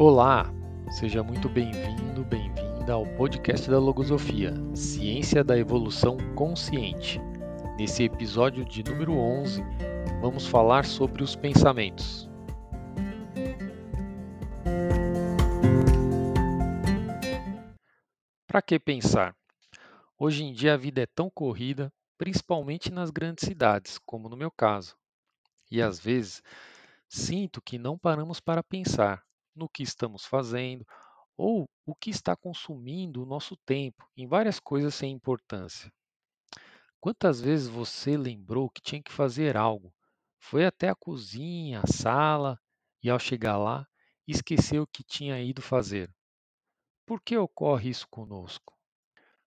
Olá, seja muito bem-vindo, bem-vinda ao podcast da Logosofia, Ciência da Evolução Consciente. Nesse episódio de número 11, vamos falar sobre os pensamentos. Para que pensar? Hoje em dia a vida é tão corrida, principalmente nas grandes cidades, como no meu caso. E às vezes sinto que não paramos para pensar no que estamos fazendo ou o que está consumindo o nosso tempo em várias coisas sem importância. Quantas vezes você lembrou que tinha que fazer algo, foi até a cozinha, a sala e ao chegar lá esqueceu o que tinha ido fazer? Por que ocorre isso conosco?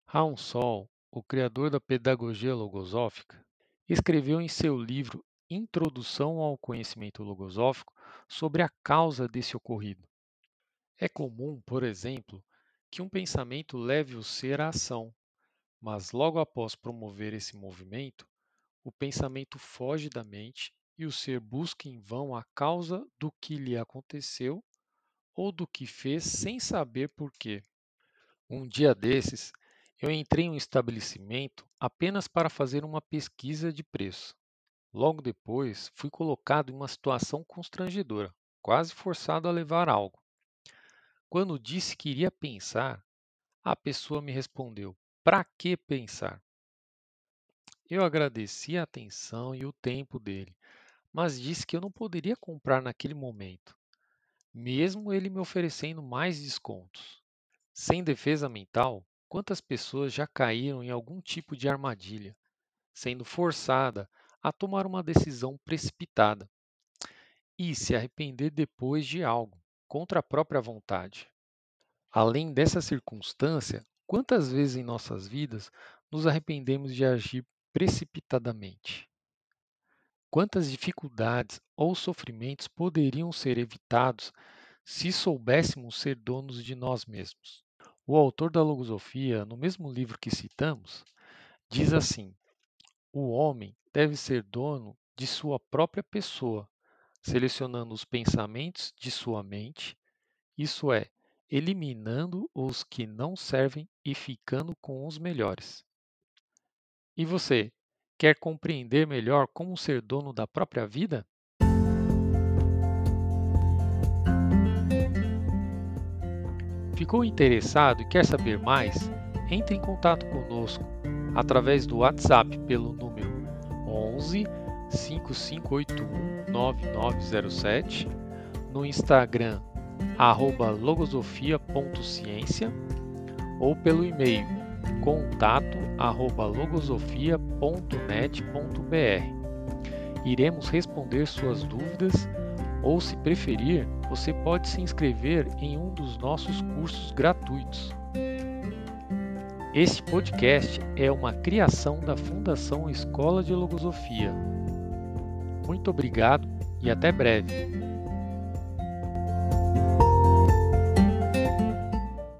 Raul Sol, o criador da pedagogia logosófica, escreveu em seu livro Introdução ao Conhecimento Logosófico sobre a causa desse ocorrido. É comum, por exemplo, que um pensamento leve o ser à ação, mas logo após promover esse movimento, o pensamento foge da mente e o ser busca em vão a causa do que lhe aconteceu ou do que fez sem saber por quê. Um dia desses, eu entrei em um estabelecimento apenas para fazer uma pesquisa de preço. Logo depois, fui colocado em uma situação constrangedora, quase forçado a levar algo. Quando disse que iria pensar, a pessoa me respondeu: Para que pensar? Eu agradeci a atenção e o tempo dele, mas disse que eu não poderia comprar naquele momento, mesmo ele me oferecendo mais descontos. Sem defesa mental, Quantas pessoas já caíram em algum tipo de armadilha, sendo forçada a tomar uma decisão precipitada e se arrepender depois de algo, contra a própria vontade? Além dessa circunstância, quantas vezes em nossas vidas nos arrependemos de agir precipitadamente? Quantas dificuldades ou sofrimentos poderiam ser evitados se soubéssemos ser donos de nós mesmos? O autor da Logosofia, no mesmo livro que citamos, diz assim: o homem deve ser dono de sua própria pessoa, selecionando os pensamentos de sua mente, isso é, eliminando os que não servem e ficando com os melhores. E você, quer compreender melhor como ser dono da própria vida? Ficou interessado e quer saber mais? Entre em contato conosco através do WhatsApp pelo número 11 5581 9907, no Instagram arroba logosofia.ciência ou pelo e-mail contato logosofia.net.br. Iremos responder suas dúvidas ou, se preferir, você pode se inscrever em um dos nossos cursos gratuitos. Este podcast é uma criação da Fundação Escola de Logosofia. Muito obrigado e até breve.